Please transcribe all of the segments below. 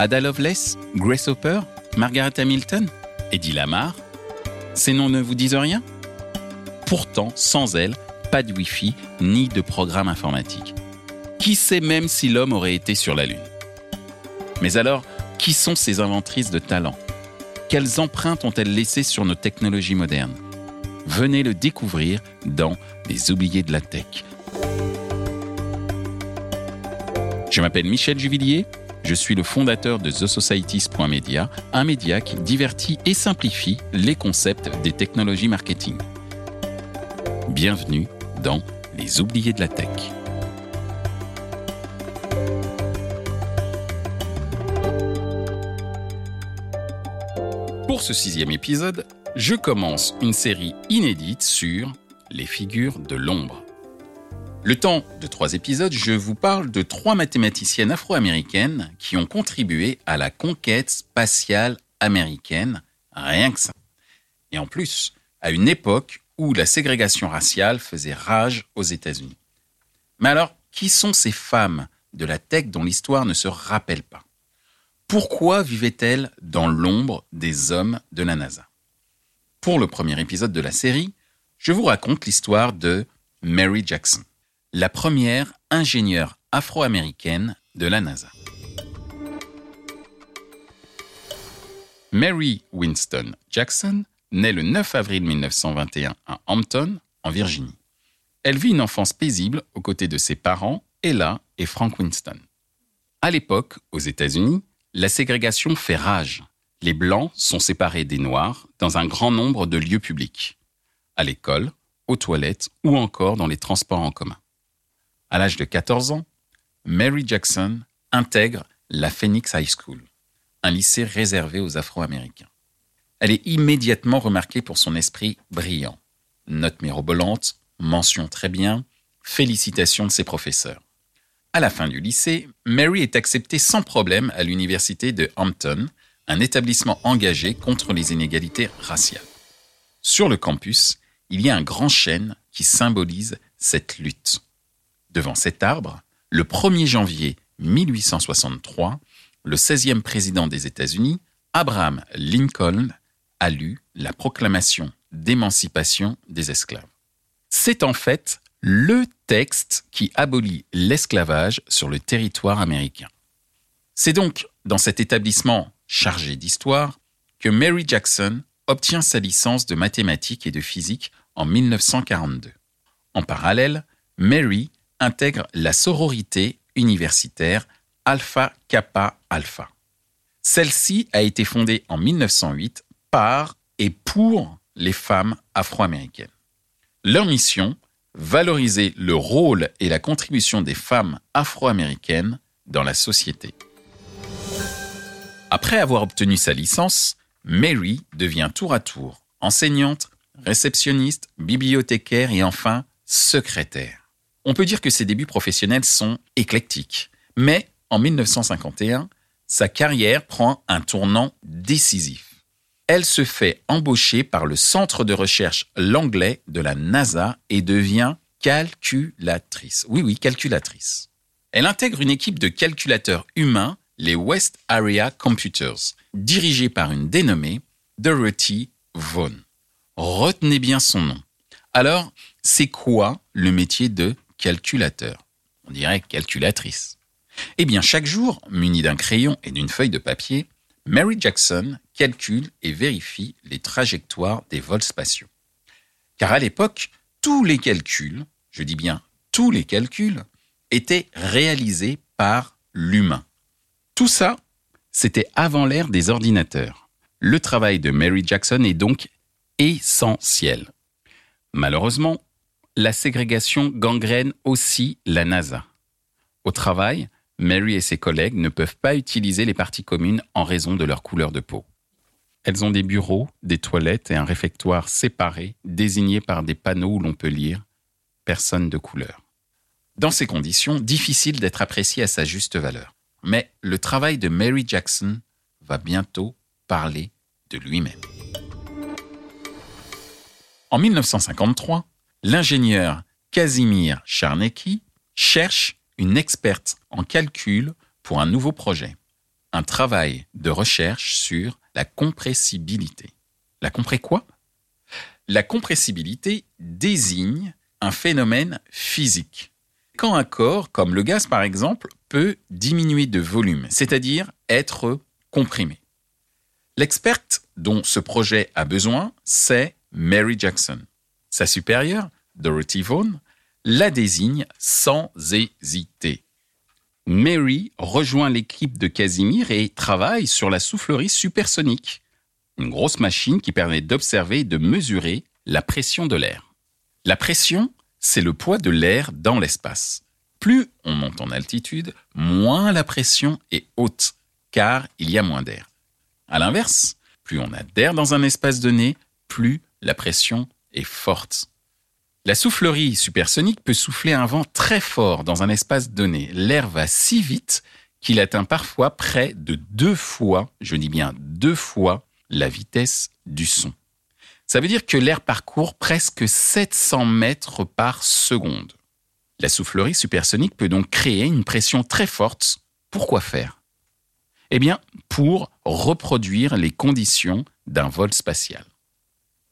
Ada Lovelace Grace Hopper Margaret Hamilton Eddie Lamar Ces noms ne vous disent rien? Pourtant, sans elles, pas de Wi-Fi ni de programme informatique. Qui sait même si l'homme aurait été sur la Lune? Mais alors, qui sont ces inventrices de talent? Quelles empreintes ont-elles laissées sur nos technologies modernes? Venez le découvrir dans Les oubliés de la tech. Je m'appelle Michel Juvillier, je suis le fondateur de TheSocieties.media, un média qui divertit et simplifie les concepts des technologies marketing. Bienvenue dans Les oubliés de la tech. Pour ce sixième épisode, je commence une série inédite sur les figures de l'ombre. Le temps de trois épisodes, je vous parle de trois mathématiciennes afro-américaines qui ont contribué à la conquête spatiale américaine, rien que ça. Et en plus, à une époque où la ségrégation raciale faisait rage aux États-Unis. Mais alors, qui sont ces femmes de la tech dont l'histoire ne se rappelle pas? Pourquoi vivaient-elles dans l'ombre des hommes de la NASA? Pour le premier épisode de la série, je vous raconte l'histoire de Mary Jackson, la première ingénieure afro-américaine de la NASA. Mary Winston Jackson naît le 9 avril 1921 à Hampton, en Virginie. Elle vit une enfance paisible aux côtés de ses parents, Ella et Frank Winston. À l'époque, aux États-Unis, la ségrégation fait rage. Les Blancs sont séparés des Noirs dans un grand nombre de lieux publics. À l'école, aux toilettes ou encore dans les transports en commun. À l'âge de 14 ans, Mary Jackson intègre la Phoenix High School, un lycée réservé aux Afro-Américains. Elle est immédiatement remarquée pour son esprit brillant. Note mirobolante, mention très bien, félicitations de ses professeurs. À la fin du lycée, Mary est acceptée sans problème à l'université de Hampton, un établissement engagé contre les inégalités raciales. Sur le campus, il y a un grand chêne qui symbolise cette lutte. Devant cet arbre, le 1er janvier 1863, le 16e président des États-Unis, Abraham Lincoln, a lu la proclamation d'émancipation des esclaves. C'est en fait le texte qui abolit l'esclavage sur le territoire américain. C'est donc dans cet établissement chargé d'histoire que Mary Jackson obtient sa licence de mathématiques et de physique en 1942. En parallèle, Mary intègre la sororité universitaire Alpha Kappa Alpha. Celle-ci a été fondée en 1908 par et pour les femmes afro-américaines. Leur mission, valoriser le rôle et la contribution des femmes afro-américaines dans la société. Après avoir obtenu sa licence, Mary devient tour à tour enseignante, réceptionniste, bibliothécaire et enfin secrétaire. On peut dire que ses débuts professionnels sont éclectiques, mais en 1951, sa carrière prend un tournant décisif elle se fait embaucher par le centre de recherche Langlais de la NASA et devient calculatrice. Oui, oui, calculatrice. Elle intègre une équipe de calculateurs humains, les West Area Computers, dirigée par une dénommée Dorothy Vaughan. Retenez bien son nom. Alors, c'est quoi le métier de calculateur On dirait calculatrice. Eh bien, chaque jour, muni d'un crayon et d'une feuille de papier, Mary Jackson calcule et vérifie les trajectoires des vols spatiaux. Car à l'époque, tous les calculs, je dis bien tous les calculs, étaient réalisés par l'humain. Tout ça, c'était avant l'ère des ordinateurs. Le travail de Mary Jackson est donc essentiel. Malheureusement, la ségrégation gangrène aussi la NASA. Au travail, Mary et ses collègues ne peuvent pas utiliser les parties communes en raison de leur couleur de peau. Elles ont des bureaux, des toilettes et un réfectoire séparés, désignés par des panneaux où l'on peut lire Personne de couleur. Dans ces conditions, difficile d'être apprécié à sa juste valeur. Mais le travail de Mary Jackson va bientôt parler de lui-même. En 1953, l'ingénieur Casimir Charnecki cherche une experte en calcul pour un nouveau projet. un travail de recherche sur la compressibilité. La compré quoi? La compressibilité désigne un phénomène physique. Quand un corps, comme le gaz par exemple, peut diminuer de volume, c'est-à-dire être comprimé. L'experte dont ce projet a besoin, c'est Mary Jackson. Sa supérieure, Dorothy Vaughan, la désigne sans hésiter. Mary rejoint l'équipe de Casimir et travaille sur la soufflerie supersonique, une grosse machine qui permet d'observer et de mesurer la pression de l'air. La pression, c'est le poids de l'air dans l'espace. Plus on monte en altitude, moins la pression est haute, car il y a moins d'air. A l'inverse, plus on a d'air dans un espace donné, plus la pression forte. La soufflerie supersonique peut souffler un vent très fort dans un espace donné. L'air va si vite qu'il atteint parfois près de deux fois, je dis bien deux fois, la vitesse du son. Ça veut dire que l'air parcourt presque 700 mètres par seconde. La soufflerie supersonique peut donc créer une pression très forte. Pourquoi faire? Eh bien, pour reproduire les conditions d'un vol spatial.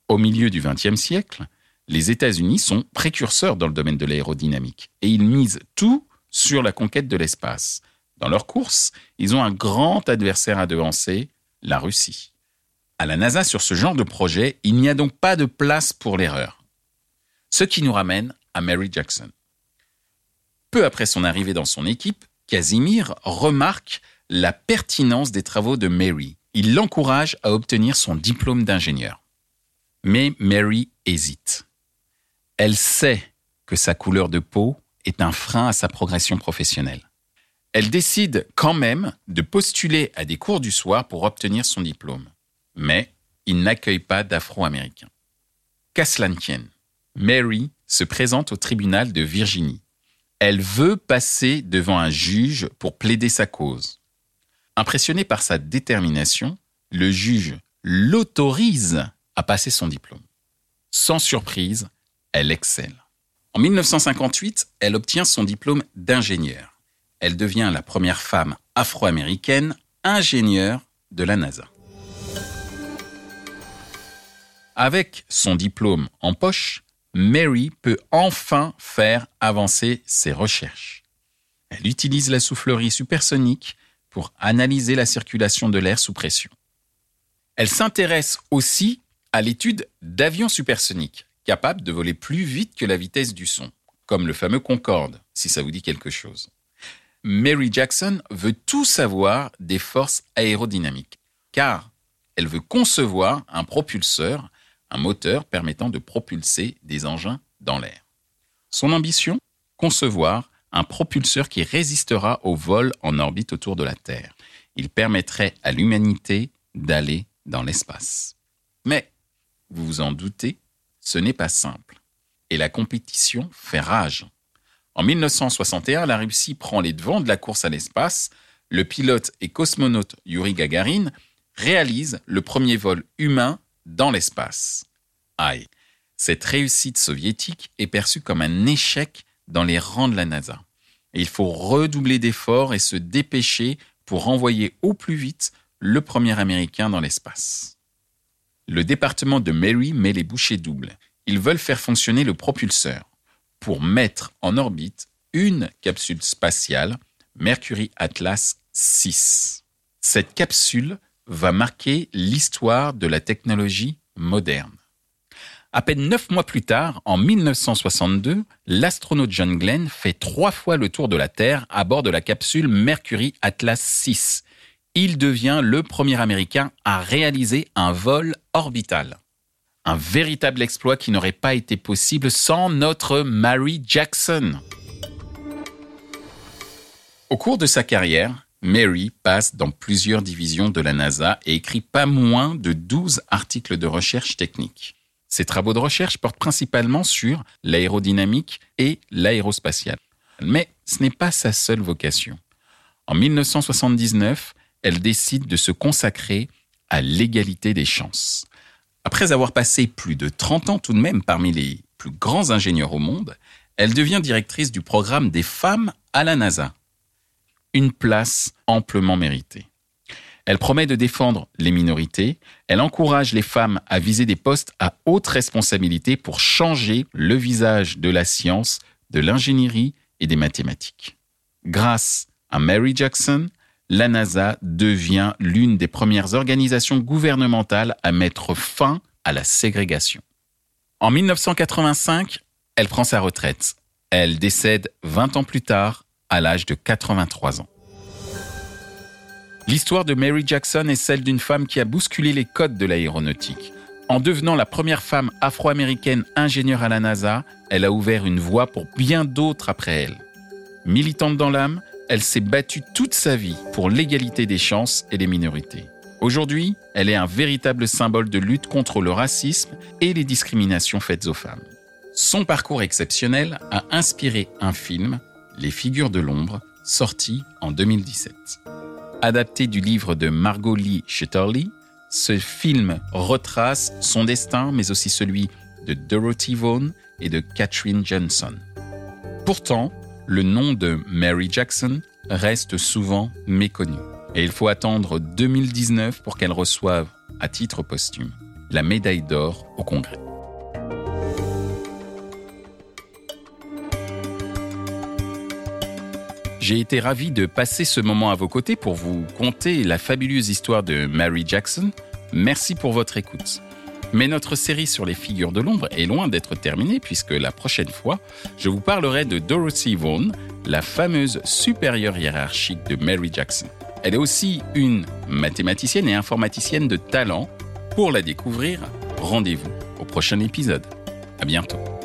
Au milieu du XXe siècle, les États-Unis sont précurseurs dans le domaine de l'aérodynamique et ils misent tout sur la conquête de l'espace. Dans leur course, ils ont un grand adversaire à devancer, la Russie. À la NASA, sur ce genre de projet, il n'y a donc pas de place pour l'erreur. Ce qui nous ramène à Mary Jackson. Peu après son arrivée dans son équipe, Casimir remarque la pertinence des travaux de Mary. Il l'encourage à obtenir son diplôme d'ingénieur. Mais Mary hésite. Elle sait que sa couleur de peau est un frein à sa progression professionnelle. Elle décide quand même de postuler à des cours du soir pour obtenir son diplôme. Mais il n'accueille pas d'Afro-Américains. Qu'à cela tienne, Mary se présente au tribunal de Virginie. Elle veut passer devant un juge pour plaider sa cause. Impressionné par sa détermination, le juge l'autorise à passer son diplôme. Sans surprise, elle excelle. En 1958, elle obtient son diplôme d'ingénieur. Elle devient la première femme afro-américaine ingénieure de la NASA. Avec son diplôme en poche, Mary peut enfin faire avancer ses recherches. Elle utilise la soufflerie supersonique pour analyser la circulation de l'air sous pression. Elle s'intéresse aussi à l'étude d'avions supersoniques, capables de voler plus vite que la vitesse du son, comme le fameux Concorde, si ça vous dit quelque chose. Mary Jackson veut tout savoir des forces aérodynamiques, car elle veut concevoir un propulseur, un moteur permettant de propulser des engins dans l'air. Son ambition? Concevoir un propulseur qui résistera au vol en orbite autour de la Terre. Il permettrait à l'humanité d'aller dans l'espace. Mais, vous vous en doutez, ce n'est pas simple. Et la compétition fait rage. En 1961, la Russie prend les devants de la course à l'espace. Le pilote et cosmonaute Yuri Gagarin réalise le premier vol humain dans l'espace. Aïe, cette réussite soviétique est perçue comme un échec dans les rangs de la NASA. il faut redoubler d'efforts et se dépêcher pour renvoyer au plus vite le premier Américain dans l'espace. Le département de Mary met les bouchées doubles. Ils veulent faire fonctionner le propulseur pour mettre en orbite une capsule spatiale Mercury Atlas 6. Cette capsule va marquer l'histoire de la technologie moderne. À peine neuf mois plus tard, en 1962, l'astronaute John Glenn fait trois fois le tour de la Terre à bord de la capsule Mercury Atlas 6. Il devient le premier Américain à réaliser un vol orbital. Un véritable exploit qui n'aurait pas été possible sans notre Mary Jackson. Au cours de sa carrière, Mary passe dans plusieurs divisions de la NASA et écrit pas moins de 12 articles de recherche technique. Ses travaux de recherche portent principalement sur l'aérodynamique et l'aérospatiale. Mais ce n'est pas sa seule vocation. En 1979, elle décide de se consacrer à l'égalité des chances. Après avoir passé plus de 30 ans tout de même parmi les plus grands ingénieurs au monde, elle devient directrice du programme des femmes à la NASA. Une place amplement méritée. Elle promet de défendre les minorités. Elle encourage les femmes à viser des postes à haute responsabilité pour changer le visage de la science, de l'ingénierie et des mathématiques. Grâce à Mary Jackson, la NASA devient l'une des premières organisations gouvernementales à mettre fin à la ségrégation. En 1985, elle prend sa retraite. Elle décède 20 ans plus tard, à l'âge de 83 ans. L'histoire de Mary Jackson est celle d'une femme qui a bousculé les codes de l'aéronautique. En devenant la première femme afro-américaine ingénieure à la NASA, elle a ouvert une voie pour bien d'autres après elle. Militante dans l'âme, elle s'est battue toute sa vie pour l'égalité des chances et des minorités. Aujourd'hui, elle est un véritable symbole de lutte contre le racisme et les discriminations faites aux femmes. Son parcours exceptionnel a inspiré un film, Les figures de l'ombre, sorti en 2017. Adapté du livre de Margot Lee Shetterly, ce film retrace son destin, mais aussi celui de Dorothy Vaughan et de Katherine Johnson. Pourtant, le nom de Mary Jackson reste souvent méconnu. Et il faut attendre 2019 pour qu'elle reçoive, à titre posthume, la médaille d'or au Congrès. J'ai été ravi de passer ce moment à vos côtés pour vous conter la fabuleuse histoire de Mary Jackson. Merci pour votre écoute. Mais notre série sur les figures de l'ombre est loin d'être terminée puisque la prochaine fois, je vous parlerai de Dorothy Vaughan, la fameuse supérieure hiérarchique de Mary Jackson. Elle est aussi une mathématicienne et informaticienne de talent. Pour la découvrir, rendez-vous au prochain épisode. À bientôt.